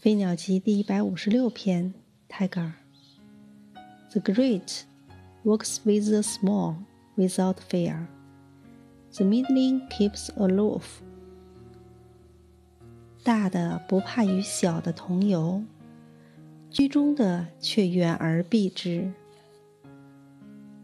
飞鸟集第一百五十六篇，泰戈尔。The great works with the small without fear. The middling keeps aloof. 大的不怕与小的同游，居中的却远而避之。